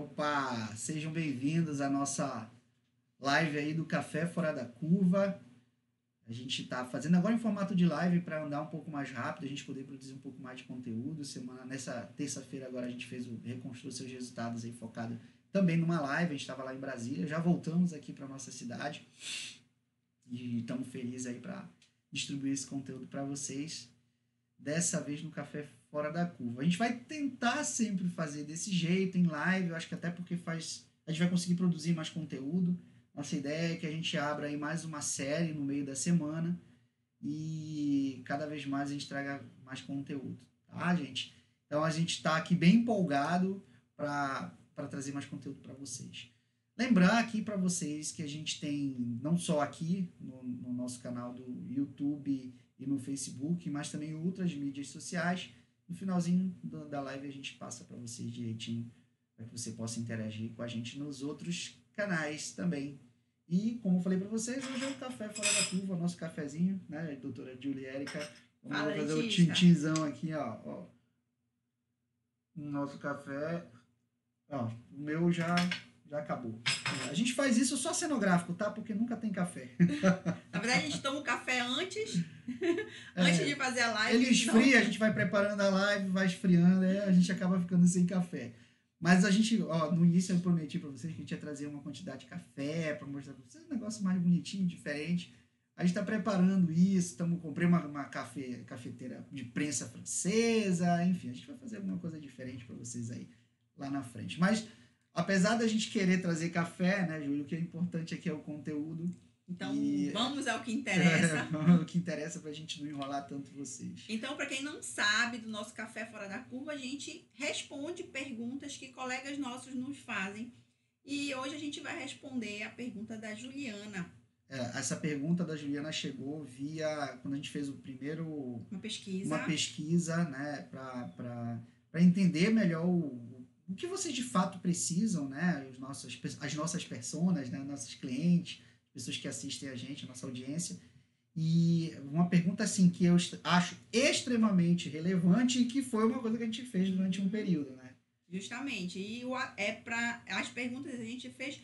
Opa, sejam bem-vindos à nossa live aí do Café Fora da Curva. A gente está fazendo agora em formato de live para andar um pouco mais rápido, a gente poder produzir um pouco mais de conteúdo. Semana nessa terça-feira agora a gente fez o reconstruir seus resultados aí focado também numa live. A gente estava lá em Brasília, já voltamos aqui para nossa cidade e estamos felizes aí para distribuir esse conteúdo para vocês. Dessa vez no Café Fora da Curva. A gente vai tentar sempre fazer desse jeito em live. Eu acho que até porque faz a gente vai conseguir produzir mais conteúdo. Nossa ideia é que a gente abra aí mais uma série no meio da semana e cada vez mais a gente traga mais conteúdo, tá, gente? Então a gente está aqui bem empolgado para trazer mais conteúdo para vocês. Lembrar aqui para vocês que a gente tem, não só aqui no, no, nosso canal do YouTube e no Facebook, mas também outras mídias sociais. No finalzinho da live a gente passa para vocês direitinho, para que você possa interagir com a gente nos outros canais também. E, como eu falei para vocês, hoje é o Café Fora da Curva, nosso cafezinho, né, doutora Julia Érica? Vamos Fala, fazer o Letícia. tintinzão aqui, ó, ó. Nosso café. Ó, o meu já, já acabou. A gente faz isso só cenográfico, tá? Porque nunca tem café. Na verdade, a gente toma o café antes, É, antes de fazer a live. Ele esfria, a gente vai preparando a live, vai esfriando, aí a gente acaba ficando sem café. Mas a gente, ó, no início eu prometi pra vocês que a gente ia trazer uma quantidade de café pra mostrar pra vocês um negócio mais bonitinho, diferente. A gente tá preparando isso, tamo, comprei uma, uma café, cafeteira de prensa francesa, enfim, a gente vai fazer alguma coisa diferente pra vocês aí lá na frente. Mas apesar da gente querer trazer café, né, Júlio, o que é importante aqui é o conteúdo. Então, E- vamos ao que interessa. o que interessa pra gente não enrolar tanto vocês. Então, para quem não sabe do nosso Café Fora da Curva, a gente responde perguntas que colegas nossos nos fazem. E hoje a gente vai responder a pergunta da Juliana, É, essa pergunta da Juliana chegou via quando a gente fez o primeiro uma pesquisa. uma pesquisa, né, para entender melhor o, o que vocês de fato precisam, né, os nossos, as nossas personas, né, nossos clientes, pessoas que assistem a gente, a nossa audiência. E uma pergunta assim que eu acho extremamente relevante e que foi uma coisa que a gente fez durante um período, né? Justamente. E o, é para as perguntas a gente fez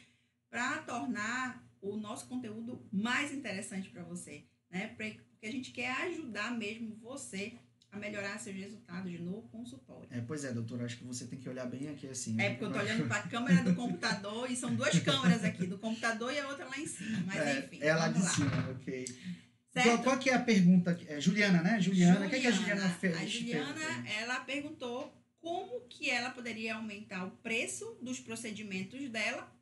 para tornar o nosso conteúdo mais interessante para você, né? Porque a gente quer ajudar mesmo você a melhorar seus resultados no consultório. É, pois é, doutor, acho que você tem que olhar bem aqui assim. É porque eu tô olhando para a câmera do computador e são duas câmeras aqui, do computador e a outra lá em cima. Mas É, enfim, é lá de lá. cima, ok. Qual, Certo? qual que é a pergunta? É, Juliana, né? Juliana, o que, é que a Juliana fez? A Juliana, ela perguntou como que ela poderia aumentar o preço dos procedimentos dela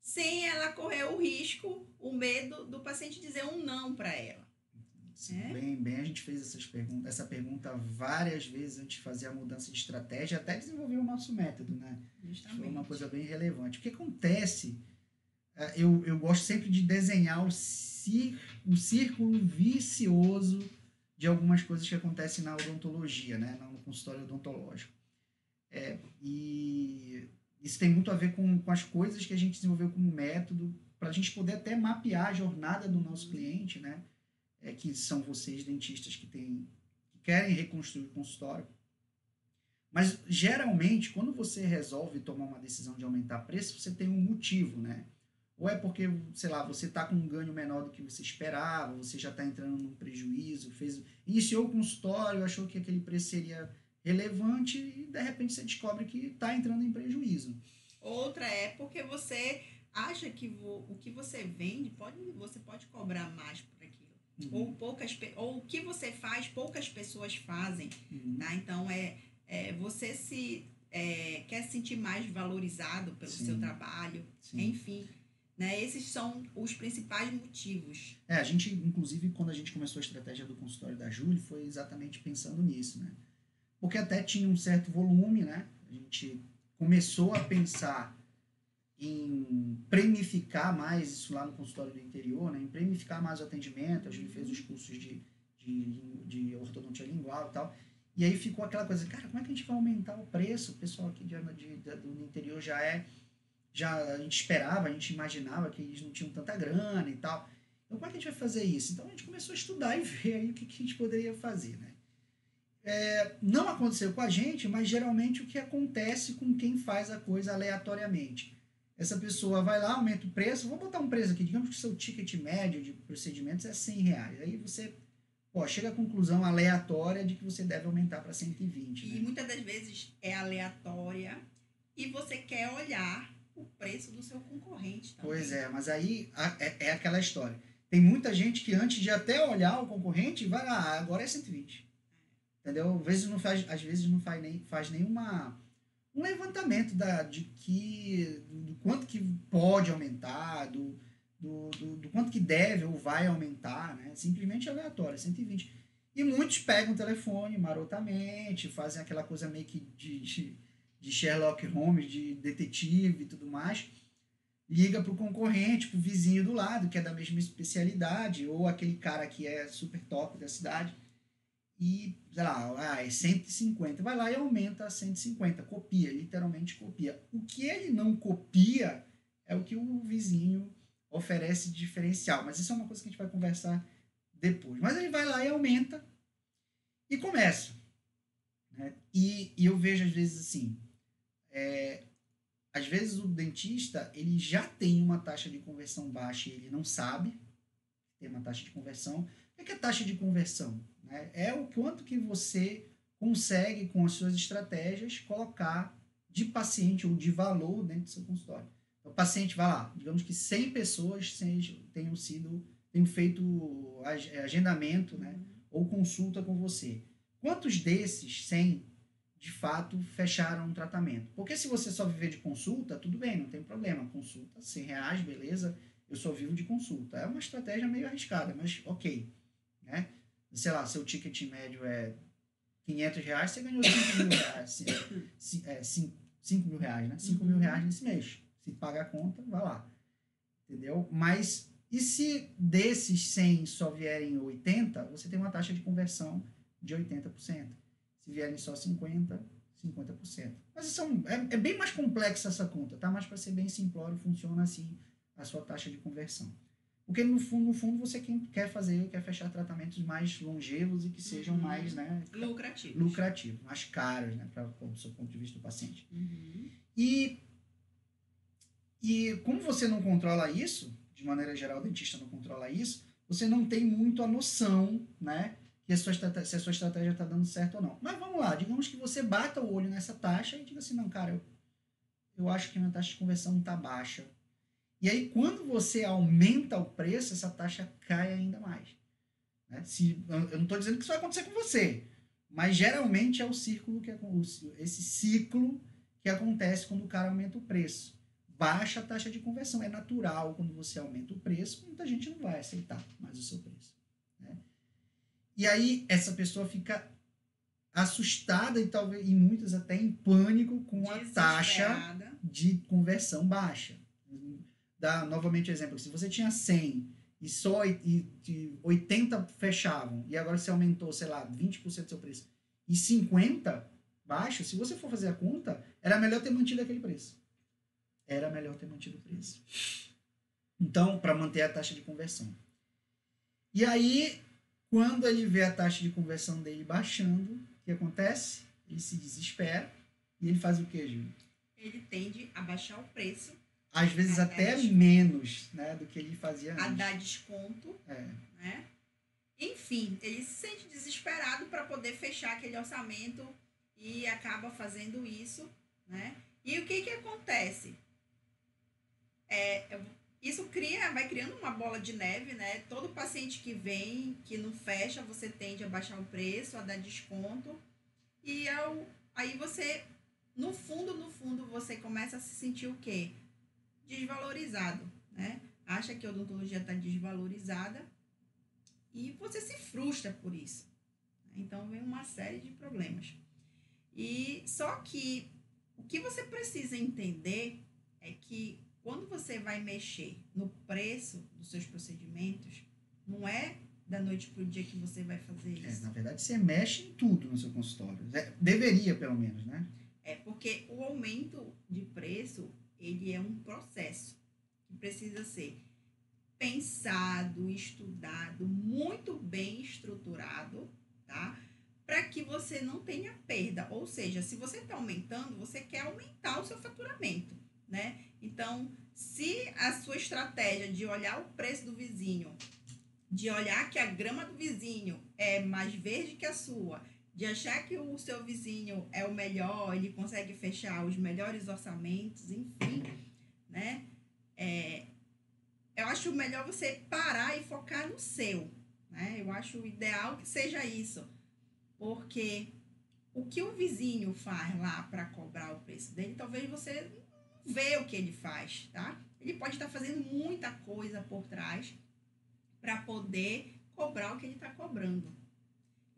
sem ela correr o risco, o medo do paciente dizer um não para ela. Sim, É? bem, bem, a gente fez essas perguntas, essa pergunta várias vezes antes de fazer a mudança de estratégia, até desenvolver o nosso método, né? Foi Justamente. uma coisa bem relevante. O que acontece, é, eu, eu gosto sempre de desenhar o, cir, o círculo vicioso de algumas coisas que acontecem na odontologia, né? No consultório odontológico. É, e isso tem muito a ver com, com as coisas que a gente desenvolveu como método, para a gente poder até mapear a jornada do nosso cliente, né? É, que são vocês, dentistas, que, tem, que querem reconstruir o consultório. Mas geralmente, quando você resolve tomar uma decisão de aumentar preço, você tem um motivo, né? Ou é porque, sei lá, você está com um ganho menor do que você esperava, você já está entrando num prejuízo, fez, iniciou o consultório, achou que aquele preço seria relevante e de repente você descobre que está entrando em prejuízo. Outra é porque você acha que o que você vende pode, você pode cobrar mais aquilo. Ou poucas ou o que você faz, poucas pessoas fazem. Uhum. Tá? Então, é, é você se é, quer se sentir mais valorizado pelo Sim. seu trabalho, Sim. enfim. Né? Esses são os principais motivos. É, a gente, inclusive, quando a gente começou a estratégia do consultório da Júlia, foi exatamente pensando nisso, né? Porque até tinha um certo volume, né? A gente começou a pensar em premificar mais isso lá no consultório do interior, né? Em premificar mais o atendimento. A Júlia fez os cursos de, de, de ortodontia lingual e tal. E aí ficou aquela coisa, cara, como é que a gente vai aumentar o preço? O pessoal aqui de, de, de- do interior já é já a gente esperava, a gente imaginava que eles não tinham tanta grana e tal. Então, como é que a gente vai fazer isso? Então, a gente começou a estudar e ver aí o que, que a gente poderia fazer, né? é, não aconteceu com a gente, mas geralmente o que acontece com quem faz a coisa aleatoriamente. Essa pessoa vai lá, aumenta o preço, vou botar um preço aqui, digamos que o seu ticket médio de procedimentos é 100 reais. Aí você pô, chega à conclusão aleatória de que você deve aumentar para 120. E né? muitas das vezes é aleatória e você quer olhar o preço do seu concorrente também. Pois é, mas aí é, é aquela história. Tem muita gente que antes de até olhar o concorrente, vai lá, "Ah, agora é 120. Entendeu? Às vezes não faz, às vezes não faz, nem, faz nenhuma um levantamento da, de que do, do quanto que pode aumentar, do, do, do, do quanto que deve ou vai aumentar, né? Simplesmente aleatório, 120. E muitos pegam o telefone marotamente, fazem aquela coisa meio que de, de, de Sherlock Holmes, de detetive e tudo mais liga pro concorrente, pro vizinho do lado, que é da mesma especialidade, ou aquele cara que é super top da cidade, e, sei lá, ah, é 150. Vai lá e aumenta a 150, copia, literalmente copia. O que ele não copia é o que o vizinho oferece de diferencial, mas isso é uma coisa que a gente vai conversar depois. Mas ele vai lá e aumenta e começa. Né? E, e eu vejo às vezes assim, é, às vezes o dentista ele já tem uma taxa de conversão baixa e ele não sabe tem uma taxa de conversão. O que é, é taxa de conversão? Né? É o quanto que você consegue, com as suas estratégias, colocar de paciente ou de valor dentro do seu consultório. Então, o paciente vai lá, digamos que 100 pessoas tenham sido, tenham feito ag- agendamento, né? ou consulta com você. Quantos desses 100 de fato fecharam um tratamento? Porque se você só viver de consulta, tudo bem, não tem problema. Consulta, 100 reais, beleza, eu só vivo de consulta. É uma estratégia meio arriscada, mas ok. Né? Sei lá, seu ticket médio é 500 reais, você ganhou 5 mil reais. ci- ci- é, 5, 5 mil reais, né? 5 mil Uhum. reais nesse mês. Se paga a conta, vai lá. Entendeu? Mas e se desses 100 só vierem 80, você tem uma taxa de conversão de 80%. Se vierem só 50, 50%. Mas é, é bem mais complexa essa conta, tá? Mas para ser bem simplório, funciona assim a sua taxa de conversão. Porque no fundo, no fundo você quem quer fazer, quer fechar tratamentos mais longevos e que sejam Uhum. mais né, Lucrativo. lucrativos, mais caros, né, para o seu ponto de vista do paciente. Uhum. E, e como você não controla isso, de maneira geral o dentista não controla isso, você não tem muito a noção, né, que a sua se a sua estratégia está dando certo ou não. Mas vamos lá, digamos que você bata o olho nessa taxa e diga assim, não, cara, eu, eu acho que minha taxa de conversão está baixa. E aí, quando você aumenta o preço, essa taxa cai ainda mais. né? Se, eu não estou dizendo que isso vai acontecer com você, mas geralmente é o círculo que esse ciclo que acontece quando o cara aumenta o preço. Baixa a taxa de conversão. É natural quando você aumenta o preço, muita gente não vai aceitar mais o seu preço. né? E aí essa pessoa fica assustada e talvez e muitas até em pânico com a taxa de conversão baixa. Dá novamente exemplo, se você tinha 100 e só e, e 80 fechavam, e agora você aumentou, sei lá, 20% do seu preço, e 50 baixo, se você for fazer a conta, era melhor ter mantido aquele preço. Era melhor ter mantido o preço. Então, para manter a taxa de conversão. E aí, quando ele vê a taxa de conversão dele baixando, o que acontece? Ele se desespera e ele faz o quê, Júlio? Ele tende a baixar o preço, às vezes A até dar menos né, do que ele fazia a antes. dar desconto, É. né? Enfim, ele se sente desesperado para poder fechar aquele orçamento e acaba fazendo isso, né? E o que que acontece? É, eu- isso cria, vai criando uma bola de neve, né? Todo paciente que vem, que não fecha, você tende a baixar o preço, a dar desconto. E ao, aí você, no fundo, no fundo, você começa a se sentir o quê? Desvalorizado, né? Acha que a odontologia está desvalorizada e você se frustra por isso. Então vem uma série de problemas. E só que o que você precisa entender é que quando você vai mexer no preço dos seus procedimentos, não é da noite para o dia que você vai fazer É, isso. na verdade, você mexe em tudo no seu consultório. É, deveria, pelo menos, né? É porque o aumento de preço, ele é um processo que precisa ser pensado, estudado, muito bem estruturado, tá? para que você não tenha perda. Ou seja, se você está aumentando, você quer aumentar o seu faturamento, né? Então, se a sua estratégia de olhar o preço do vizinho, de olhar que a grama do vizinho é mais verde que a sua, de achar que o seu vizinho é o melhor, ele consegue fechar os melhores orçamentos, enfim, né? É, eu acho melhor você parar e focar no seu, né? Eu acho ideal que seja isso porque o que o vizinho faz lá para cobrar o preço dele, talvez você não vê o que ele faz, tá? Ele pode estar tá fazendo muita coisa por trás para poder cobrar o que ele está cobrando.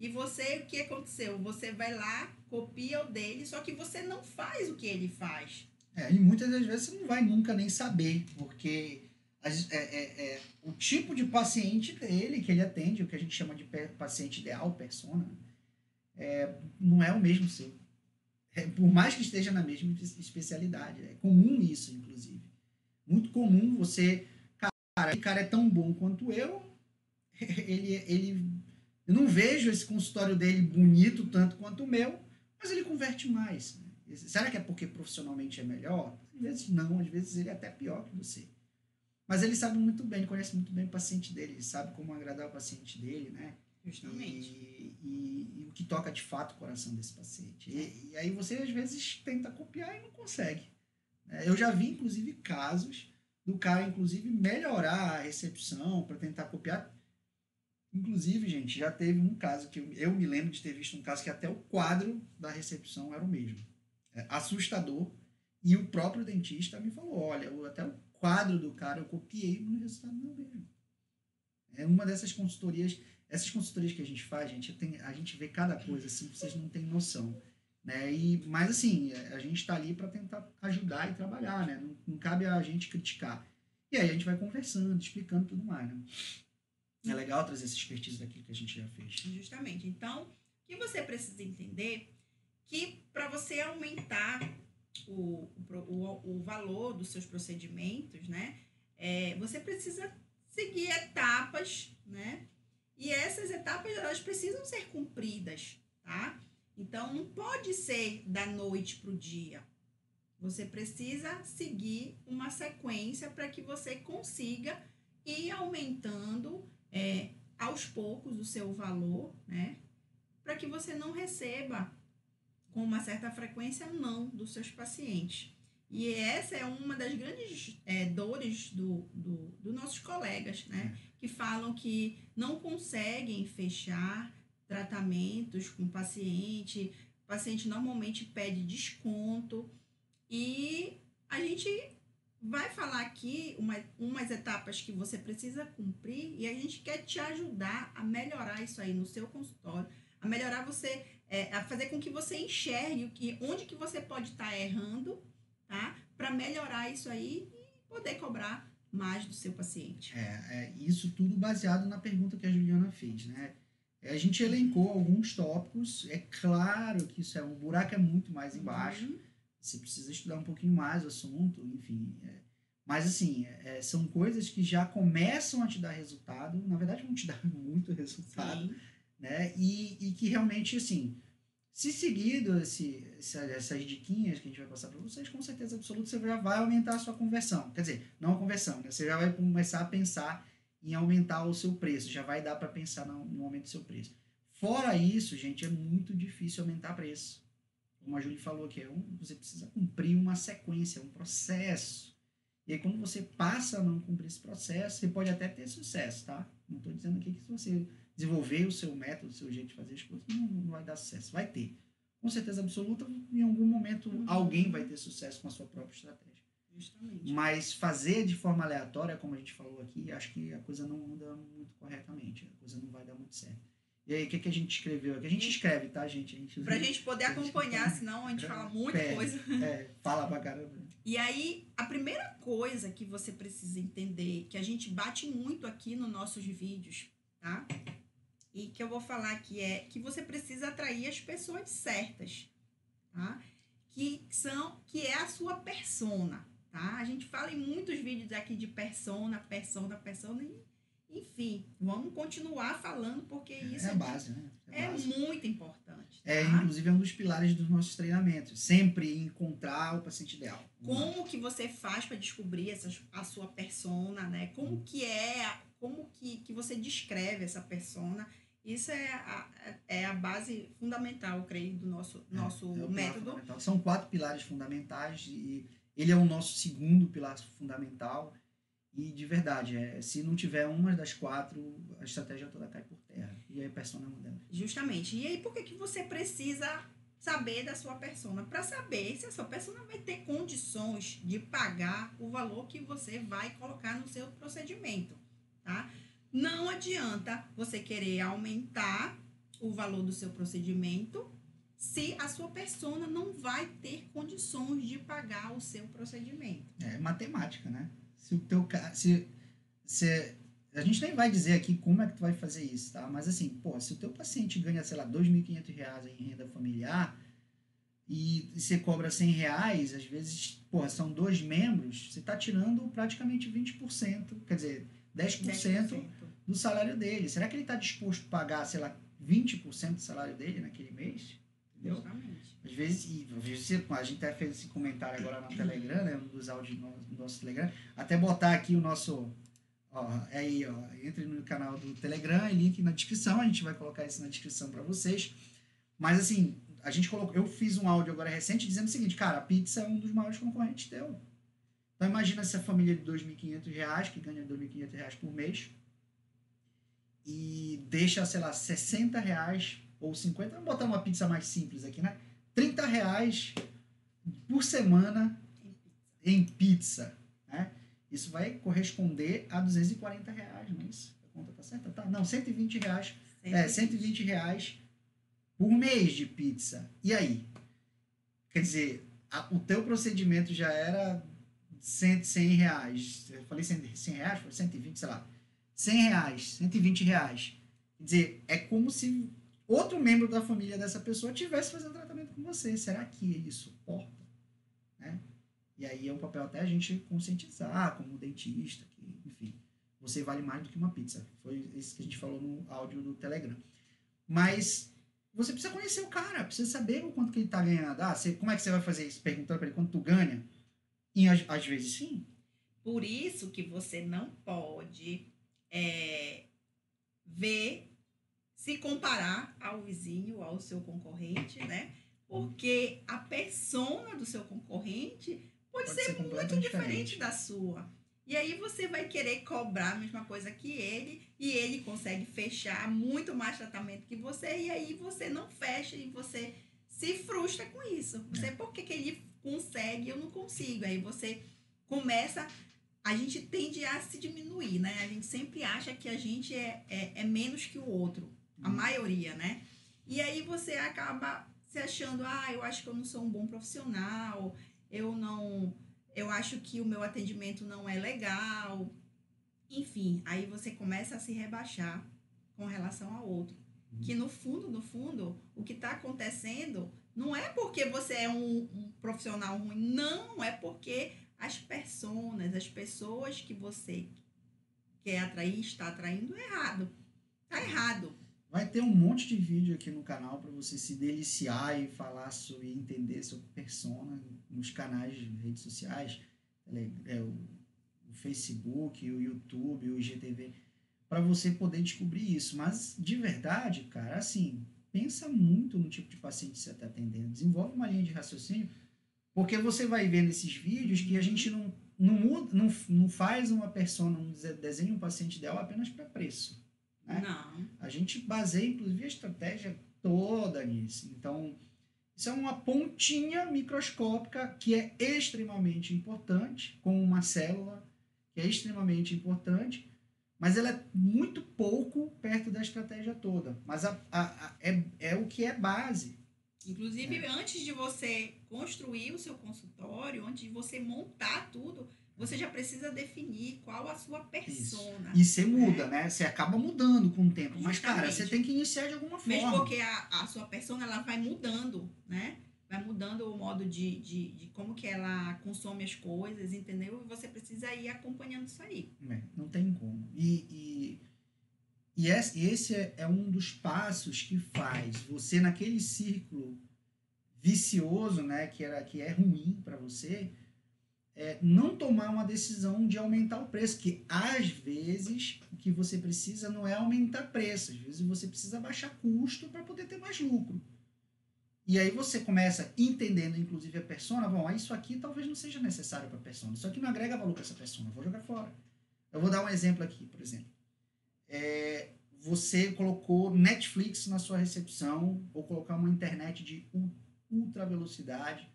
E você, o que aconteceu? Você vai lá, copia o dele, só que você não faz o que ele faz. É, e muitas das vezes você não vai nunca nem saber, porque é, é, é, o tipo de paciente dele que ele atende, o que a gente chama de paciente ideal, persona, é, não é o mesmo seu. É, por mais que esteja na mesma especialidade. É comum isso, inclusive. Muito comum você. Cara, esse cara é tão bom quanto eu. Ele, ele, eu não vejo esse consultório dele bonito tanto quanto o meu, mas ele converte mais. Né? Será que é porque profissionalmente é melhor? Às vezes não, às vezes ele é até pior que você. Mas ele sabe muito bem, ele conhece muito bem o paciente dele, ele sabe como agradar o paciente dele, né? Justamente. E, e, e, o que toca de fato o coração desse paciente. E, e, aí você às vezes tenta copiar e não consegue. É, eu já vi, inclusive, casos do cara, inclusive, melhorar a recepção para tentar copiar. Inclusive, gente, já teve um caso que eu, me lembro de ter visto um caso que até o quadro da recepção era o mesmo. É, assustador. E o próprio dentista me falou: olha, até o quadro do cara eu copiei, mas o resultado não é o mesmo. É uma dessas consultorias essas consultorias que a gente faz, gente, tem, a gente vê cada coisa assim, vocês não têm noção. Né? E, mas assim, a gente está ali para tentar ajudar e trabalhar, né? Não, não, cabe a gente criticar. E aí a gente vai conversando, explicando tudo mais, né? É legal trazer essa expertise daquilo que a gente já fez. Justamente. Então, o que você precisa entender que para você aumentar o, o, o valor dos seus procedimentos, né? É, você precisa seguir etapas, né? E essas etapas elas precisam ser cumpridas, tá? Então não pode ser da noite para o dia. Você precisa seguir uma sequência para que você consiga ir aumentando é, aos poucos o seu valor, né? Para que você não receba com uma certa frequência não dos seus pacientes. E essa é uma das grandes é, dores dos do, do nossos colegas, né? Que falam que não conseguem fechar tratamentos com o paciente. O paciente normalmente pede desconto. E a gente vai falar aqui uma, umas etapas que você precisa cumprir e a gente quer te ajudar a melhorar isso aí no seu consultório, a melhorar você, é, a fazer com que você enxergue o que, onde que você pode estar tá errando tá? Para melhorar isso aí e poder cobrar mais do seu paciente. É, é, isso tudo baseado na pergunta que a Juliana fez, né? É, a gente elencou alguns tópicos, é claro que isso é um buraco é muito mais embaixo. Uhum. Você precisa estudar um pouquinho mais o assunto, enfim. É, mas assim, é, são coisas que já começam a te dar resultado, na verdade vão te dar muito resultado, Sim. né? E, e que realmente assim, se seguido esse, essas diquinhas que a gente vai passar para vocês, com certeza absoluta você já vai aumentar a sua conversão. Quer dizer, não a conversão, né? Você já vai começar a pensar em aumentar o seu preço, já vai dar para pensar no, no aumento do seu preço. Fora isso, gente, é muito difícil aumentar preço. Como a Júlia falou aqui, é um, você precisa cumprir uma sequência, um processo. E aí, quando você passa a não cumprir esse processo, você pode até ter sucesso, tá? Não estou dizendo aqui que você desenvolver o seu método, o seu jeito de fazer as coisas, não, não vai dar sucesso. Vai ter. Com certeza absoluta, em algum momento uhum. alguém vai ter sucesso com a sua própria estratégia. Justamente. Mas fazer de forma aleatória, como a gente falou aqui, acho que a coisa não anda muito corretamente, a coisa não vai dar muito certo. E aí, o que, que a gente escreveu aqui? A gente escreve, tá, gente? A gente pra gente poder acompanhar, gente senão a gente fala muita é, coisa. É, fala pra caramba. E aí, a primeira coisa que você precisa entender, que a gente bate muito aqui nos nossos vídeos, tá? e que eu vou falar aqui é que você precisa atrair as pessoas certas, tá? Que são que é a sua persona, tá? A gente fala em muitos vídeos aqui de persona, persona, persona e, Enfim, vamos continuar falando porque isso É a base, né? é base. muito importante. É, tá? inclusive, é um dos pilares dos nossos treinamentos. Sempre encontrar o paciente ideal. Como que você faz para descobrir essas, a sua persona, né? Como que é, como que, que você descreve essa persona? Isso é a, é a base fundamental, eu creio, do nosso, nosso É o pilar método. São quatro pilares fundamentais e ele é o nosso segundo pilar fundamental. E de verdade, é, se não tiver uma das quatro, a estratégia toda cai por terra. E a persona é uma delas. Justamente. E aí, por que, que você precisa saber da sua persona? Para saber se a sua persona vai ter condições de pagar o valor que você vai colocar no seu procedimento, tá? Não adianta você querer aumentar o valor do seu procedimento se a sua persona não vai ter condições de pagar o seu procedimento. É matemática, né? Se o teu se, se a gente nem vai dizer aqui como é que tu vai fazer isso, tá? Mas assim, pô, se o teu paciente ganha, sei lá, 2.500 reais em renda familiar e você cobra 100 reais, às vezes, pô, são dois membros, você tá tirando praticamente 20%, quer dizer, 10%, do salário dele. Será que ele está disposto a pagar, sei lá, 20% do salário dele naquele mês? Entendeu? Justamente. Às vezes, e, você- a gente até fez esse comentário agora no Telegram, né? Um dos áudios do nosso, do nosso Telegram. Até botar aqui o nosso. Ó, é aí, ó. Entre no canal do Telegram, link na descrição. A gente vai colocar isso na descrição para vocês. Mas assim, a gente colocou. Eu fiz um áudio agora recente dizendo o seguinte, cara, a pizza é um dos maiores concorrentes teu. Então imagina essa família de 2.500 reais, que ganha 2.500 reais por mês, e deixa, sei lá, 60 reais ou 50, vamos botar uma pizza mais simples aqui, né? 30 reais por semana em pizza, né? Isso vai corresponder a 240 reais, não é isso? A conta tá certa? Tá, não, 120 reais, é, 120 reais por mês de pizza. E aí? Quer dizer, a- o teu procedimento já era 100, 100 reais. Eu falei 100, 100 reais? Foi 120, sei lá. 100 reais, 120 reais. Quer dizer, é como se outro membro da família dessa pessoa tivesse fazendo tratamento com você. Será que ele suporta? Né? E aí é um papel até a gente conscientizar, como dentista, que, enfim, você vale mais do que uma pizza. Foi isso que a gente falou no áudio do Telegram. Mas você precisa conhecer o cara, precisa saber o quanto que ele está ganhando. Ah, você, como é que você vai fazer isso? Perguntando para ele quanto tu ganha? E às, às vezes sim. Por isso que você não pode é, ver, se comparar ao vizinho, ao seu concorrente, né? Porque a persona do seu concorrente pode, Pode ser, ser muito diferente diferente. da sua. E aí você vai querer cobrar a mesma coisa que ele e ele consegue fechar muito mais tratamento que você e aí você não fecha e você se frustra com isso. Você, por que, que ele consegue e eu não consigo? Aí você começa a gente tende a se diminuir, né? A gente sempre acha que a gente é, é, é menos que o outro, a Uhum. maioria, né? E aí você acaba se achando, ah, eu acho que eu não sou um bom profissional, eu não, eu acho que o meu atendimento não é legal. Enfim, aí você começa a se rebaixar com relação ao outro. Uhum. Que no fundo, no fundo, o que está acontecendo não é porque você é um, um profissional ruim, não, é porque as personas, as pessoas que você quer atrair, está atraindo errado. Tá errado. Vai ter um monte de vídeo aqui no canal para você se deliciar e falar sobre entender sobre persona nos canais de redes sociais, tele- é, o, o Facebook, o YouTube, o IGTV, para você poder descobrir isso. Mas de verdade, cara, assim, pensa muito no tipo de paciente que você está atendendo, desenvolve uma linha de raciocínio, porque você vai ver nesses vídeos que a gente não não, muda, não, não faz uma persona, um dese- desenha um paciente ideal apenas para preço. Né? Não. A gente baseia, inclusive, a estratégia toda nisso. Então, isso é uma pontinha microscópica que é extremamente importante, como uma célula, que é extremamente importante, mas ela é muito pouco perto da estratégia toda. Mas a, a- a- é, é o que é base. Inclusive, É. antes de você construir o seu consultório, antes de você montar tudo, você já precisa definir qual a sua persona. E você muda, né? Você acaba mudando com o tempo. Mas, cara, você tem que iniciar de alguma Mesmo forma. porque a, a sua persona ela vai mudando, né? Vai mudando modo de, de, de como que ela consome as coisas, entendeu? E você precisa ir acompanhando isso aí. É, não tem como. E, e, e esse, esse é, é um dos passos que faz você, naquele círculo vicioso, né, que, era, que é ruim para você, é, não tomar uma decisão de aumentar o preço, que às vezes o que você precisa não é aumentar preço, às vezes você precisa baixar custo para poder ter mais lucro. E aí você começa entendendo, inclusive, a persona, bom, isso aqui talvez não seja necessário para a persona, isso aqui não agrega valor para essa persona, vou jogar fora. Eu vou dar um exemplo aqui, por exemplo. É, você colocou Netflix na sua recepção, ou colocar uma internet de ultra velocidade,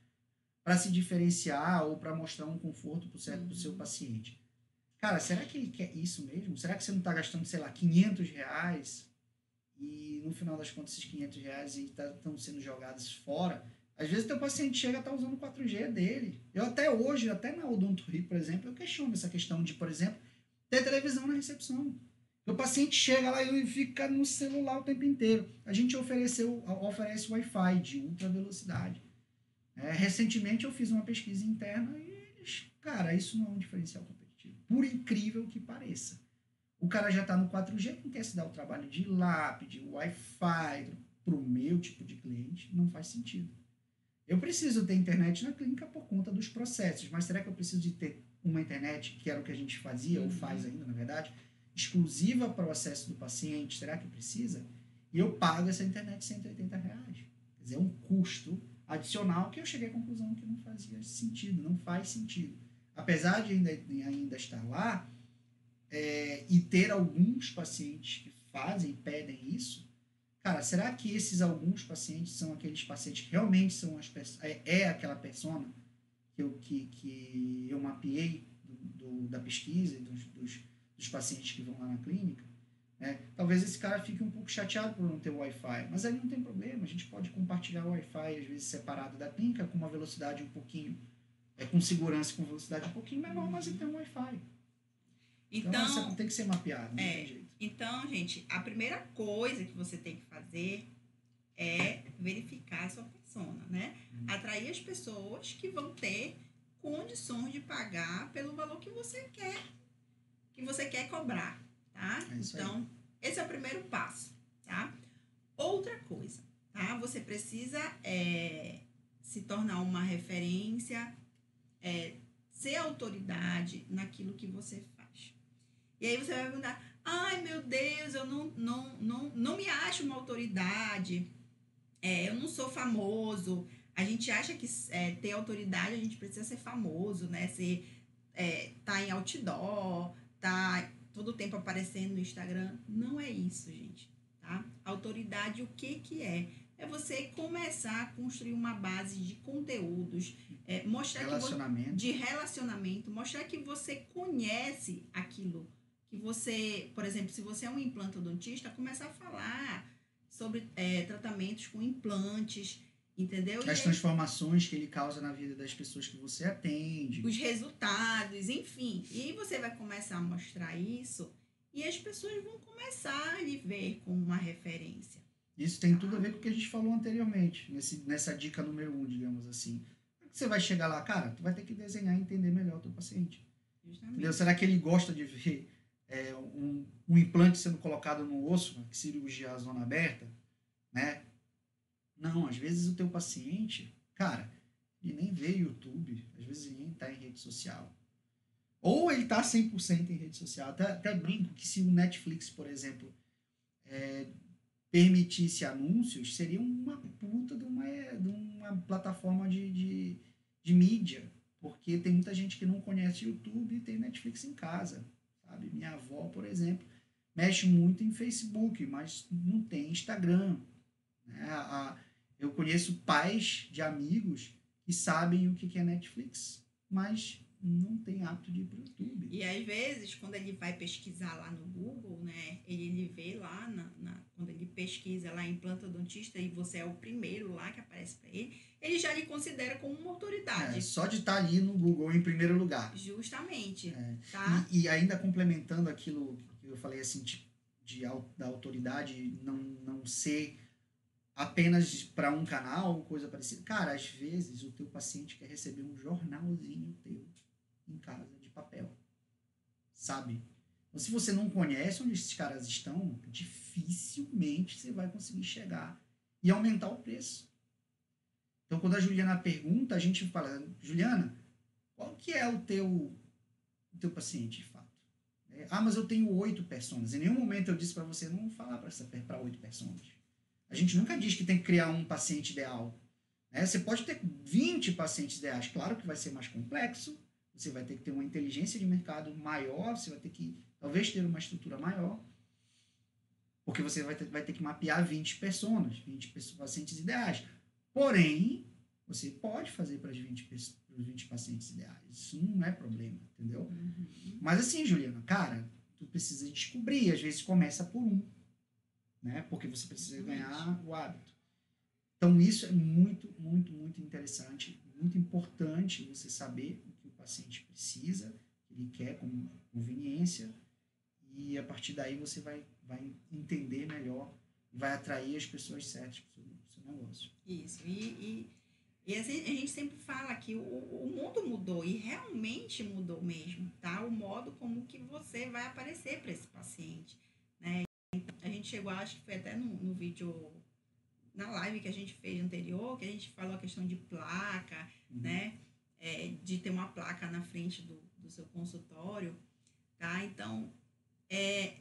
para se diferenciar ou para mostrar um conforto para o seu uhum. paciente. Cara, será que ele quer isso mesmo? Será que você não está gastando, sei lá, 500 reais e no final das contas esses 500 reais estão tá, sendo jogados fora? Às vezes o teu paciente chega a estar tá usando o 4G dele. Eu até hoje, até na Odontory, por exemplo, eu questiono essa questão de, por exemplo, ter televisão na recepção. O paciente chega lá e fica no celular o tempo inteiro. A gente ofereceu, oferece Wi-Fi de ultra velocidade. É, recentemente eu fiz uma pesquisa interna e, cara, isso não é um diferencial competitivo. Por incrível que pareça. O cara já está no 4G, não quer se dar o trabalho de lápide, Wi-Fi, para o meu tipo de cliente, não faz sentido. Eu preciso ter internet na clínica por conta dos processos, mas será que eu preciso de ter uma internet, que era o que a gente fazia, uhum. ou faz ainda, na verdade, exclusiva para o acesso do paciente? Será que precisa? E eu pago essa internet 180 reais. Quer dizer, é um custo adicional que eu cheguei à conclusão que não fazia sentido, não faz sentido. Apesar de ainda, ainda estar lá é, e ter alguns pacientes que fazem, pedem isso, cara, será que esses alguns pacientes são aqueles pacientes que realmente são as é, é aquela persona que eu, que, que eu mapeei do, do da pesquisa dos, dos, dos pacientes que vão lá na clínica? Né? Talvez esse cara fique um pouco chateado por não ter Wi-Fi, mas aí não tem problema, a gente pode compartilhar o Wi-Fi, às vezes separado da clínica, com uma velocidade um pouquinho, é, com segurança com velocidade um pouquinho menor, mas ele tem um Wi-Fi. Então, então tem que ser mapeado, é. Então, gente, a primeira coisa que você tem que fazer é verificar a sua persona, né? Hum. Atrair as pessoas que vão ter condições de pagar pelo valor que você quer, que você quer cobrar tá? É então, esse é o primeiro passo, tá? Outra coisa, tá? Você precisa é, se tornar uma referência, é, ser autoridade naquilo que você faz. E aí você vai perguntar, ai meu Deus, eu não, não, não, não me acho uma autoridade, é, eu não sou famoso. A gente acha que é, ter autoridade a gente precisa ser famoso, né? Ser, é, tá em outdoor, tá todo tempo aparecendo no Instagram. Não é isso, gente. Tá? Autoridade, o que, que é? É você começar a construir uma base de conteúdos, é, mostrar relacionamento. Você, de relacionamento, mostrar que você conhece aquilo que você, por exemplo, se você é um implantodontista, começar a falar sobre é, tratamentos com implantes, Entendeu? As transformações que ele causa na vida das pessoas que você atende. Os resultados, enfim. E você vai começar a mostrar isso e as pessoas vão começar a lhe ver como uma referência. Isso tem tudo a ver com o que a gente falou anteriormente, nesse, nessa dica número um, digamos assim. Você vai chegar lá, cara, tu vai ter que desenhar e entender melhor o teu paciente. Será que ele gosta de ver é, um, um implante sendo colocado no osso, que cirurgia a zona aberta, né? Não, às vezes o teu paciente, cara, ele nem vê YouTube, às vezes ele nem está em rede social. Ou ele está 100% em rede social. Até, até brinco que se o Netflix, por exemplo, é, permitisse anúncios, seria uma puta de uma, de uma plataforma de, de, de mídia. Porque tem muita gente que não conhece YouTube e tem Netflix em casa. Sabe? Minha avó, por exemplo, mexe muito em Facebook, mas não tem Instagram. Né? A, eu conheço pais de amigos que sabem o que é Netflix, mas não tem hábito de ir para o YouTube. E às vezes, quando ele vai pesquisar lá no Google, né, ele, ele vê lá, na, na, quando ele pesquisa lá em planta dentista e você é o primeiro lá que aparece para ele, ele já lhe considera como uma autoridade. É, só de estar tá ali no Google em primeiro lugar. Justamente. É. Tá? E, e, ainda complementando aquilo que eu falei assim, de, de da autoridade não, não ser apenas para um canal, coisa parecida. Cara, às vezes o teu paciente quer receber um jornalzinho teu em casa de papel. Sabe? Então, se você não conhece onde esses caras estão, dificilmente você vai conseguir chegar e aumentar o preço. Então, quando a Juliana pergunta, a gente fala, Juliana, qual que é o teu, o teu paciente, de fato? É, ah, mas eu tenho oito pessoas. Em nenhum momento eu disse para você não falar para oito pessoas. A gente nunca diz que tem que criar um paciente ideal. Né? Você pode ter 20 pacientes ideais. Claro que vai ser mais complexo, você vai ter que ter uma inteligência de mercado maior, você vai ter que talvez ter uma estrutura maior, porque você vai ter, vai ter que mapear 20 pessoas, 20 pacientes ideais. Porém, você pode fazer para os 20, 20 pacientes ideais. Isso não é problema, entendeu? Uhum. Mas assim, Juliana, cara, tu precisa descobrir. Às vezes começa por um, né? Porque você precisa ganhar o hábito. Então, isso é muito, muito, muito interessante, muito importante você saber o que o paciente precisa, que ele quer como conveniência, e a partir daí você vai, vai entender melhor, vai atrair as pessoas certas para o seu, negócio. Isso, e, e, e assim, a gente sempre fala que o, o mundo mudou, e realmente mudou mesmo, tá? O modo como que você vai aparecer para esse paciente, gente chegou, acho que foi até no, no vídeo, na live que a gente fez anterior, que a gente falou a questão de placa, uhum. né? É, de ter uma placa na frente do, do seu consultório, tá? Então, é,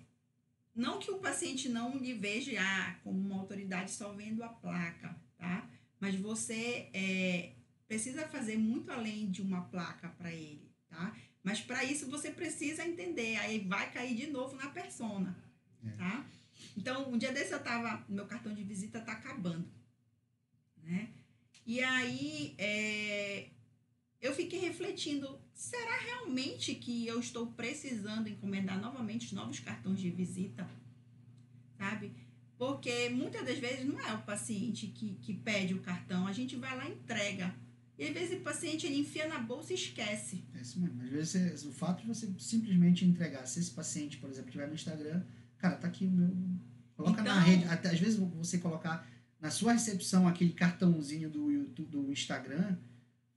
não que o paciente não lhe veja ah, como uma autoridade só vendo a placa, tá? Mas você é, precisa fazer muito além de uma placa para ele, tá? Mas para isso você precisa entender, aí vai cair de novo na persona, é. tá? Então, um dia desse eu tava, meu cartão de visita tá acabando, né? E aí, é, eu fiquei refletindo, será realmente que eu estou precisando encomendar novamente os novos cartões de visita? Sabe? Porque muitas das vezes não é o paciente que, que pede o cartão, a gente vai lá e entrega. E às vezes o paciente ele enfia na bolsa e esquece. É isso mesmo. Às vezes o fato de você simplesmente entregar, se esse paciente, por exemplo, estiver no Instagram, cara, tá aqui o meu. Coloca então, na rede. Até, às vezes você colocar na sua recepção aquele cartãozinho do, YouTube, do Instagram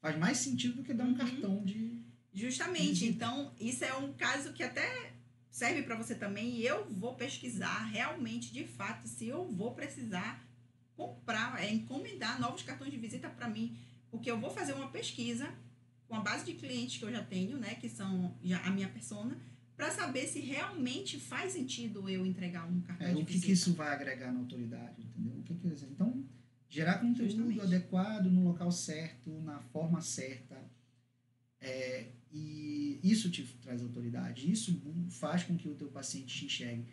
Faz mais sentido do que dar um uhum. cartão de. Justamente. De então, isso é um caso que até serve para você também. E eu vou pesquisar realmente, de fato, se eu vou precisar comprar, é, encomendar novos cartões de visita para mim. Porque eu vou fazer uma pesquisa com a base de clientes que eu já tenho, né? Que são já a minha persona para saber se realmente faz sentido eu entregar um cartão é, de o que, que isso vai agregar na autoridade, entendeu? O que, que então Gerar conteúdo Justamente. adequado no local certo, na forma certa. É, e isso te traz autoridade, isso faz com que o teu paciente te enxergue.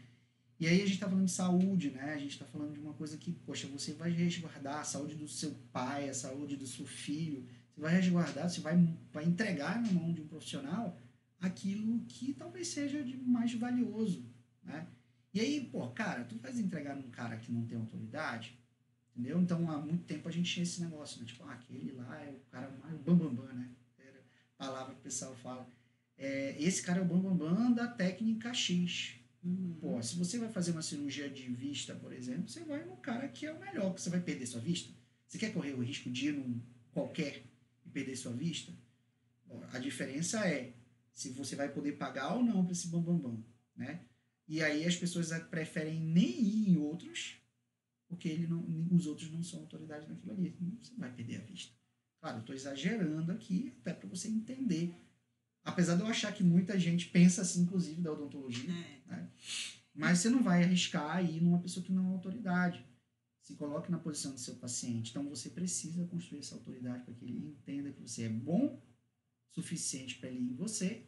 E aí a gente está falando de saúde, né? A gente está falando de uma coisa que, poxa, você vai resguardar a saúde do seu pai, a saúde do seu filho. Você vai resguardar, você vai, vai entregar na mão de um profissional aquilo que talvez seja de mais valioso, né? E aí, pô, cara, tu vai entregar num cara que não tem autoridade? Entendeu? Então, há muito tempo a gente tinha esse negócio, né? Tipo, ah, aquele lá é o cara mais bambambam, bam, bam, né? Era a palavra que o pessoal fala. É, esse cara é o bambambam bam, bam da técnica X. Uhum. Pô, se você vai fazer uma cirurgia de vista, por exemplo, você vai no cara que é o melhor, que você vai perder sua vista. Você quer correr o risco de ir num qualquer e perder sua vista? Bom, a diferença é se você vai poder pagar ou não para esse bambambam, bam, bam, né? E aí as pessoas preferem nem ir em outros porque ele não, os outros não são autoridade naquilo ali. Você vai perder a vista. Claro, eu estou exagerando aqui, até para você entender. Apesar de eu achar que muita gente pensa assim, inclusive, da odontologia. É. Né? Mas você não vai arriscar ir numa pessoa que não é autoridade. Se coloque na posição do seu paciente. Então você precisa construir essa autoridade para que ele entenda que você é bom suficiente para ele ir em você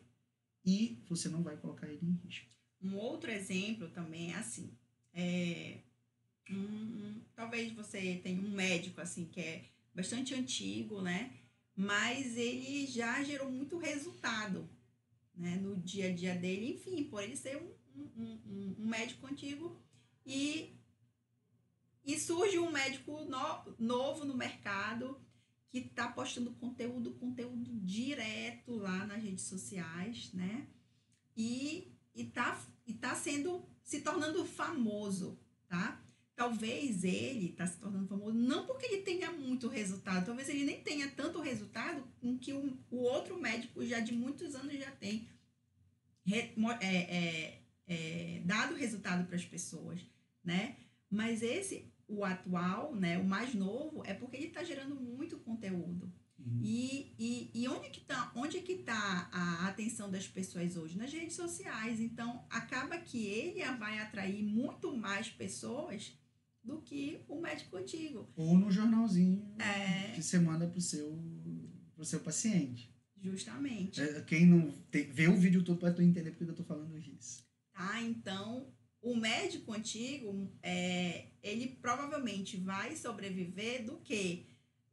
e você não vai colocar ele em risco. Um outro exemplo também é assim. É, um, talvez você tenha um médico assim que é bastante antigo, né? Mas ele já gerou muito resultado, né? No dia a dia dele, enfim, por ele ser um, um, um médico antigo e e surge um médico no, novo no mercado que está postando conteúdo, conteúdo direto lá nas redes sociais, né? E, e, tá, e tá sendo, se tornando famoso, tá? talvez ele está se tornando famoso não porque ele tenha muito resultado, talvez ele nem tenha tanto resultado com que o, o outro médico já de muitos anos já tem re, é, é, é, dado resultado para as pessoas, né? Mas esse, o atual, né, o mais novo, é porque ele está gerando muito conteúdo. Uhum. E, e, e onde que está onde que tá a atenção das pessoas hoje? Nas redes sociais. Então, acaba que ele vai atrair muito mais pessoas do que o médico antigo. Ou no jornalzinho é... que você manda para o seu, pro seu paciente. Justamente. É, quem não tem, vê o vídeo todo para tu entender porque eu estou falando isso. Tá, então o médico antigo, é, ele provavelmente vai sobreviver do que?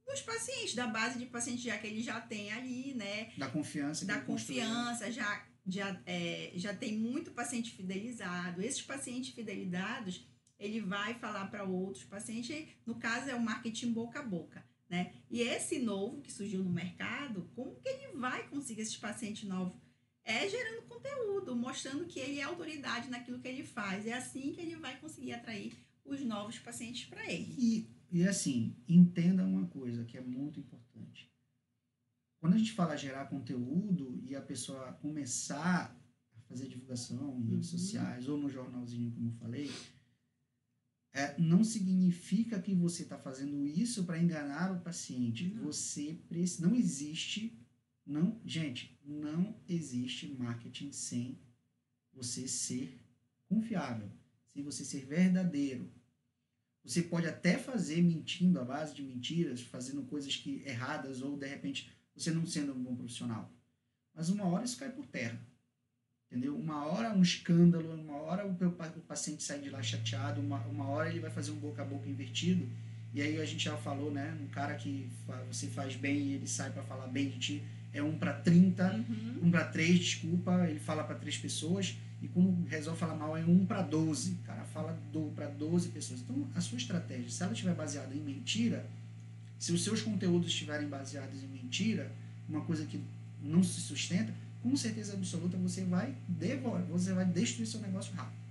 Dos pacientes, da base de pacientes já que ele já tem ali, né? Da confiança. Da confiança, já, já, é, já tem muito paciente fidelizado. Esses pacientes fidelizados, ele vai falar para outros pacientes, no caso é o marketing boca a boca. Né? E esse novo que surgiu no mercado, como que ele vai conseguir esses pacientes novos? É gerando conteúdo, mostrando que ele é autoridade naquilo que ele faz. É assim que ele vai conseguir atrair os novos pacientes para ele. E, e assim, entenda uma coisa que é muito importante. Quando a gente fala gerar conteúdo e a pessoa começar a fazer divulgação em redes uhum. sociais ou no jornalzinho, como eu falei, é, não significa que você está fazendo isso para enganar o paciente. Não. Você precisa. Não existe. Não, gente, não existe marketing sem você ser confiável, sem você ser verdadeiro. Você pode até fazer mentindo à base de mentiras, fazendo coisas que erradas ou de repente você não sendo um bom profissional. Mas uma hora isso cai por terra. Entendeu? Uma hora um escândalo, uma hora o, o paciente sai de lá chateado, uma, uma hora ele vai fazer um boca a boca invertido. E aí a gente já falou, né? Um cara que você faz bem e ele sai para falar bem de ti é um para 30, uhum. um para 3, desculpa, ele fala para três pessoas. E quando resolve falar mal, é um para 12. O cara fala para 12 pessoas. Então, a sua estratégia, se ela estiver baseada em mentira, se os seus conteúdos estiverem baseados em mentira, uma coisa que não se sustenta, com certeza absoluta você vai devorar, você vai destruir seu negócio rápido.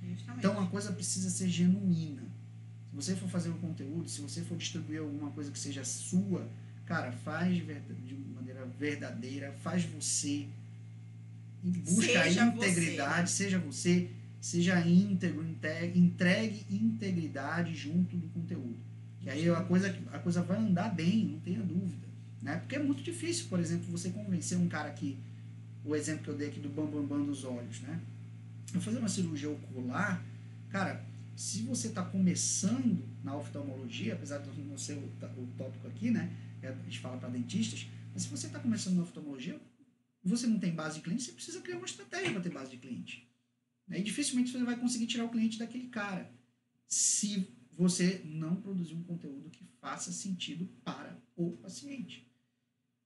Justamente. Então a coisa precisa ser genuína. Se você for fazer um conteúdo, se você for distribuir alguma coisa que seja sua, cara, faz de, de maneira verdadeira, faz você, busca seja a integridade, você. seja você, seja íntegro, entregue, entregue integridade junto do conteúdo. E aí a coisa, a coisa vai andar bem, não tenha dúvida. Né? Porque é muito difícil, por exemplo, você convencer um cara que o exemplo que eu dei aqui do bambambam bam, bam dos olhos, né? Eu fazer uma cirurgia ocular, cara, se você está começando na oftalmologia, apesar de não ser o, o tópico aqui, né? É, a gente fala para dentistas, mas se você está começando na oftalmologia, você não tem base de cliente, você precisa criar uma estratégia para ter base de cliente. Né? E dificilmente você vai conseguir tirar o cliente daquele cara se você não produzir um conteúdo que faça sentido para o paciente.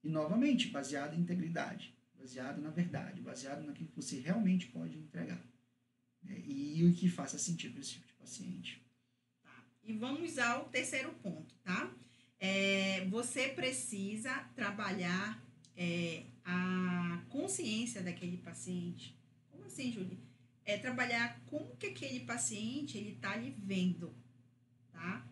E novamente, baseado em integridade baseado na verdade, baseado naquilo que você realmente pode entregar. Né? E o que faça sentido para esse tipo de paciente. Tá. E vamos ao terceiro ponto, tá? É, você precisa trabalhar é, a consciência daquele paciente. Como assim, Júlia? É trabalhar como que aquele paciente ele está lhe vendo, tá?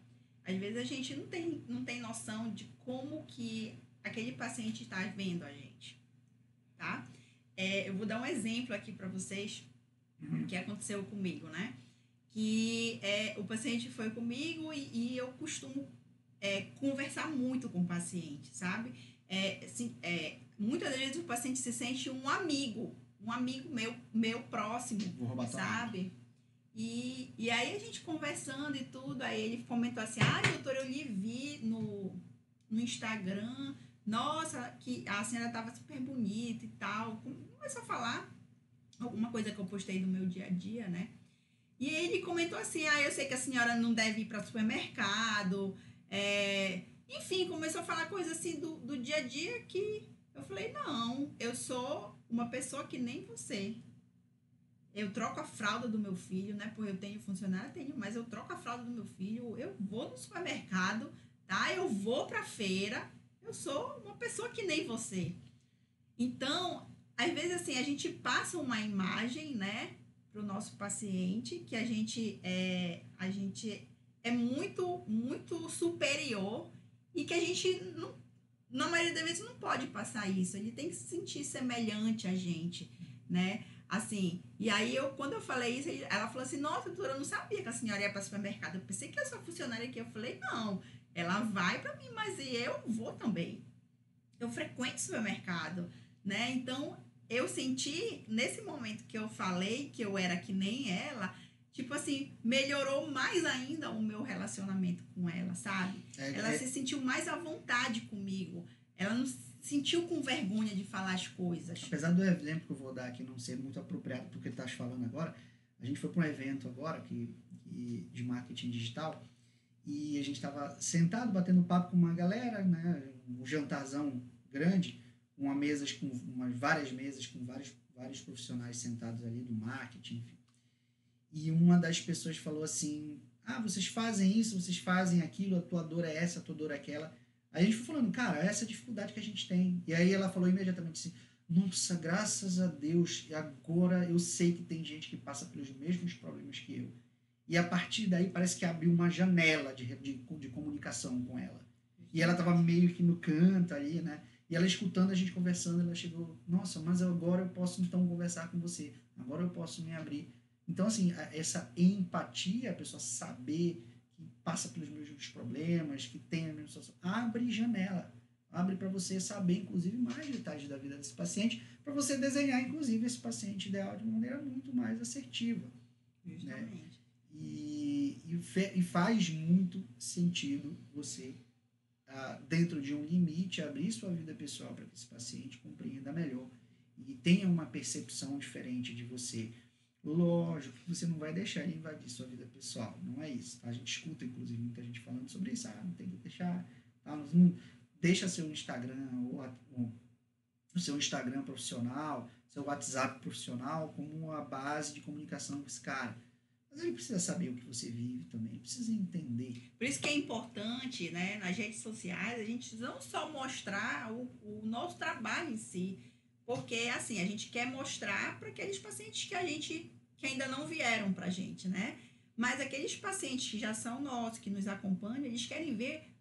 Às vezes a gente não tem, não tem noção de como que aquele paciente está vendo a gente tá? É, eu vou dar um exemplo aqui para vocês uhum. que aconteceu comigo, né? Que é, o paciente foi comigo e, e eu costumo é, conversar muito com o paciente, sabe? É, assim, é, muitas vezes o paciente se sente um amigo, um amigo meu, meu próximo, sabe? E, e aí a gente conversando e tudo, aí ele comentou assim, ah, doutor, eu lhe vi no, no Instagram nossa, que a senhora estava super bonita e tal. Começou a falar alguma coisa que eu postei no meu dia a dia, né? E ele comentou assim: ah, eu sei que a senhora não deve ir para o supermercado. É... Enfim, começou a falar coisas assim do, do dia a dia que eu falei: não, eu sou uma pessoa que nem você. Eu troco a fralda do meu filho, né? Porque eu tenho funcionário, tenho, mas eu troco a fralda do meu filho, eu vou no supermercado, tá? Eu vou pra feira, eu sou uma pessoa que nem você. Então, às vezes assim, a gente passa uma imagem, né, para o nosso paciente que a gente é, a gente é muito, muito superior e que a gente, não, na maioria das vezes, não pode passar isso. Ele tem que se sentir semelhante a gente, né? Assim, e aí eu, quando eu falei isso, ela falou assim, nossa, doutora, eu não sabia que a senhora ia para o supermercado. Eu pensei que eu sou funcionária aqui. Eu falei, não, ela vai para mim, mas eu vou também. Eu frequento supermercado, né? Então, eu senti, nesse momento que eu falei que eu era que nem ela, tipo assim, melhorou mais ainda o meu relacionamento com ela, sabe? É, ela é... se sentiu mais à vontade comigo. Ela não sentiu com vergonha de falar as coisas. Apesar do exemplo que eu vou dar aqui não ser muito apropriado porque ele está falando agora, a gente foi para um evento agora que, que, de marketing digital e a gente estava sentado batendo papo com uma galera, né, um jantarzão grande, uma mesas com umas várias mesas com vários vários profissionais sentados ali do marketing, enfim. E uma das pessoas falou assim: "Ah, vocês fazem isso, vocês fazem aquilo, a tua dor é essa, a tua dor é aquela". Aí a gente foi falando, cara, essa é a dificuldade que a gente tem. E aí ela falou imediatamente assim: nossa, graças a Deus, agora eu sei que tem gente que passa pelos mesmos problemas que eu. E a partir daí parece que abriu uma janela de, de, de comunicação com ela. E ela estava meio que no canto ali, né? E ela escutando a gente conversando, ela chegou, nossa, mas agora eu posso então conversar com você. Agora eu posso me abrir. Então, assim, essa empatia, a pessoa saber que passa pelos mesmos problemas, que tem a mesma situação. Abre janela. Abre para você saber, inclusive, mais detalhes da vida desse paciente, para você desenhar, inclusive, esse paciente ideal de uma maneira muito mais assertiva. Né? Justamente. Né? E, e, fe, e, faz muito sentido você, ah, dentro de um limite, abrir sua vida pessoal para que esse paciente compreenda melhor e tenha uma percepção diferente de você Lógico que você não vai deixar ele invadir sua vida pessoal. Não é isso. A gente escuta, inclusive, muita gente falando sobre isso. Ah, não tem que deixar. Tá? Não, deixa seu Instagram ou, o seu Instagram profissional, seu WhatsApp profissional como a base de comunicação com esse cara. Mas ele precisa saber o que você vive também, precisa entender. Por isso que é importante, né, nas redes sociais, a gente não só mostrar o, o nosso trabalho em si, porque assim, a gente quer mostrar para aqueles pacientes que a gente que ainda não vieram para a gente, né? Mas aqueles pacientes que já são nossos, que nos acompanham, eles querem ver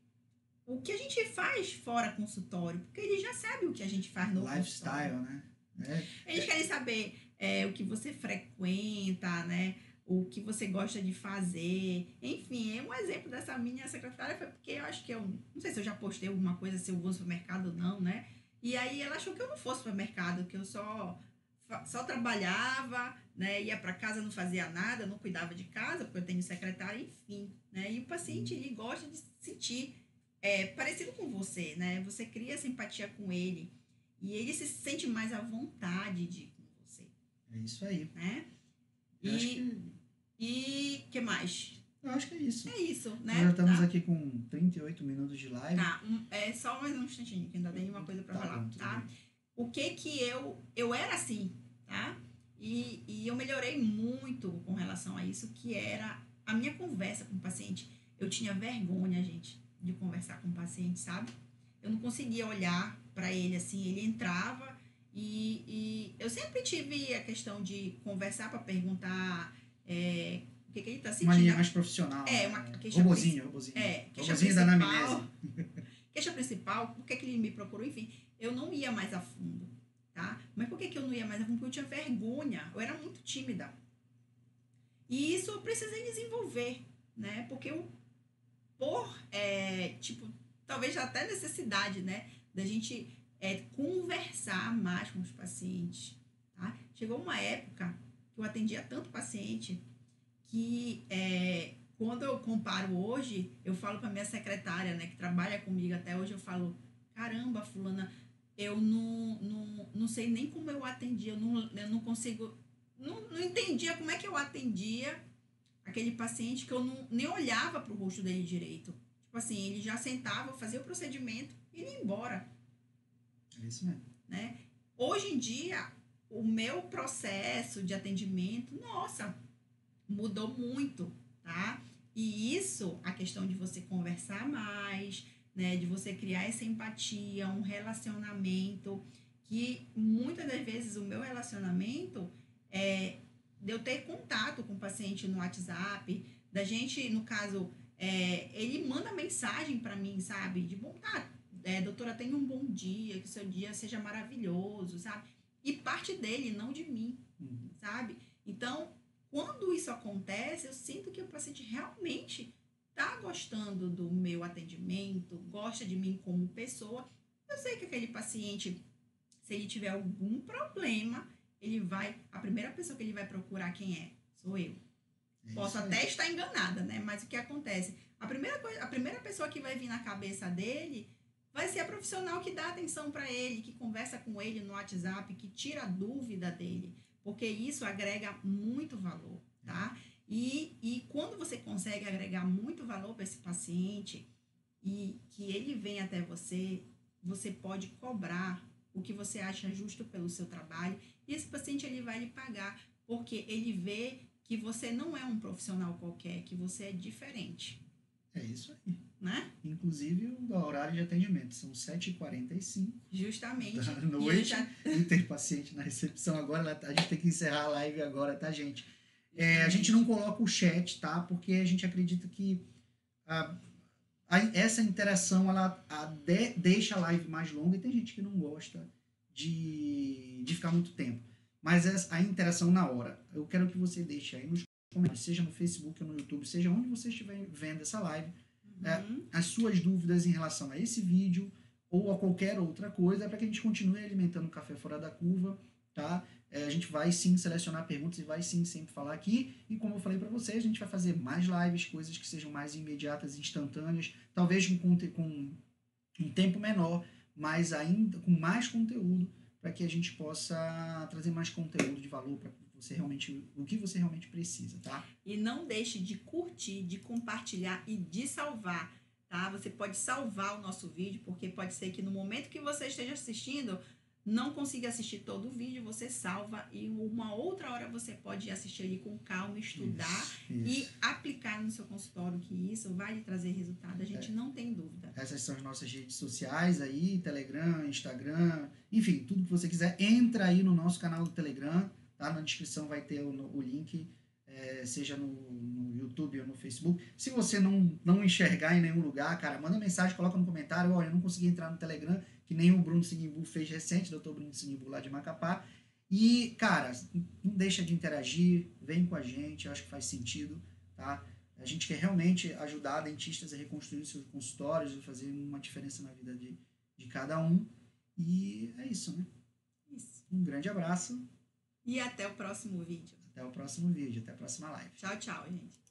o que a gente faz fora consultório, porque eles já sabem o que a gente faz no Lifestyle, consultório. né? É. Eles querem saber é, o que você frequenta, né? O que você gosta de fazer. Enfim, um exemplo dessa minha secretária foi porque eu acho que eu. Não sei se eu já postei alguma coisa, se eu vou no supermercado ou não, né? E aí ela achou que eu não fosse para o mercado, que eu só só trabalhava, né, ia para casa, não fazia nada, não cuidava de casa, porque eu tenho secretária, enfim, né? E o paciente ele gosta de sentir é, parecido com você, né? Você cria simpatia com ele e ele se sente mais à vontade de ir com você. É isso aí. Né? E que... e que mais? Eu acho que é isso. É isso, né? Nós já estamos tá. aqui com 38 minutos de live. Tá, um, é só mais um instantinho, que ainda tem uma coisa para tá falar, tá? Bem. O que que eu... Eu era assim, tá? E, e eu melhorei muito com relação a isso, que era a minha conversa com o paciente. Eu tinha vergonha, gente, de conversar com o paciente, sabe? Eu não conseguia olhar para ele assim, ele entrava e, e eu sempre tive a questão de conversar para perguntar é, o que, que ele está sentindo. Uma linha mais profissional. É, uma né? queixa robozinho, robozinho. É, queixa robozinho da anamnese. queixa principal, por que, que ele me procurou, enfim, eu não ia mais a fundo, tá? Mas por que, que eu não ia mais fundo? Porque eu tinha vergonha, eu era muito tímida. E isso eu precisei desenvolver, né? Porque eu, por, é, tipo, talvez até necessidade, né? Da gente é, conversar mais com os pacientes, tá? Chegou uma época que eu atendia tanto paciente que é, quando eu comparo hoje, eu falo para minha secretária, né, que trabalha comigo até hoje, eu falo, caramba, fulana, eu não, não, não sei nem como eu atendia, eu não, eu não consigo, não, não entendia como é que eu atendia aquele paciente que eu não, nem olhava para o rosto dele direito. Tipo assim, ele já sentava, fazia o procedimento e ia embora. É isso mesmo. Né? Hoje em dia, o meu processo de atendimento, nossa, mudou muito, tá? E isso, a questão de você conversar mais, né, de você criar essa empatia, um relacionamento, que muitas das vezes o meu relacionamento é de eu ter contato com o paciente no WhatsApp, da gente, no caso, é, ele manda mensagem para mim, sabe? De bom, tá, é, doutora, tenha um bom dia, que seu dia seja maravilhoso, sabe? E parte dele, não de mim, Uhum. sabe? Então, quando isso acontece, eu sinto que o paciente realmente está gostando do meu atendimento, gosta de mim como pessoa. Eu sei que aquele paciente, se ele tiver algum problema, ele vai. A primeira pessoa que ele vai procurar quem é? Sou eu. É Posso isso aí. até estar enganada, né? Mas o que acontece? A primeira, coisa, a primeira pessoa que vai vir na cabeça dele vai ser a profissional que dá atenção para ele, que conversa com ele no WhatsApp, que tira a dúvida dele. Porque isso agrega muito valor, tá? E, e quando você consegue agregar muito valor para esse paciente e que ele vem até você, você pode cobrar o que você acha justo pelo seu trabalho e esse paciente ele vai lhe pagar, porque ele vê que você não é um profissional qualquer, que você é diferente, É isso aí. né? Inclusive o horário de atendimento são 7h45 Justamente. da E noite. já- E tem paciente na recepção agora. ela- A gente tem que encerrar a live agora, tá, gente? É, a gente não coloca o chat, tá? Porque a gente acredita que a- a- essa interação ela a de- deixa a live mais longa e tem gente que não gosta de, de ficar muito tempo. Mas essa- a interação na hora, eu quero que você deixe aí nos comentários, seja no Facebook ou no YouTube, seja onde você estiver vendo essa live, É. Uhum. as suas dúvidas em relação a esse vídeo ou a qualquer outra coisa, para que a gente continue alimentando o Café Fora da Curva, tá? É, a gente vai sim selecionar perguntas e vai sim sempre falar aqui. E como eu falei para vocês, a gente vai fazer mais lives, coisas que sejam mais imediatas, instantâneas, talvez com, com um tempo menor, mas ainda com mais conteúdo, para que a gente possa trazer mais conteúdo de valor para você realmente, o que você realmente precisa, tá? E não deixe de curtir, de compartilhar e de salvar, tá? Você pode salvar o nosso vídeo, porque pode ser que no momento que você esteja assistindo, não consiga assistir todo o vídeo, você salva e uma outra hora você pode assistir ali com calma, estudar Isso, e isso. aplicar no seu consultório, que isso vai lhe trazer resultado, a gente não tem dúvida. Essas são as nossas redes sociais aí, Telegram, Instagram, enfim, tudo que você quiser, entra aí no nosso canal do Telegram, tá? Na descrição vai ter o, o link, é, seja no YouTube ou no Facebook. Se você não, não enxergar em nenhum lugar, cara, manda mensagem, coloca no comentário, olha, eu não consegui entrar no Telegram, que nem o Bruno Sinimbu fez recente, doutor Bruno Sinimbu lá de Macapá. E, cara, não deixa de interagir, vem com a gente, eu acho que faz sentido, tá? A gente quer realmente ajudar dentistas a reconstruir seus consultórios e fazer uma diferença na vida de, de cada um. E é isso, né? Isso. Um grande abraço. E até o próximo vídeo. Até o próximo vídeo, até a próxima live. Tchau, tchau, gente.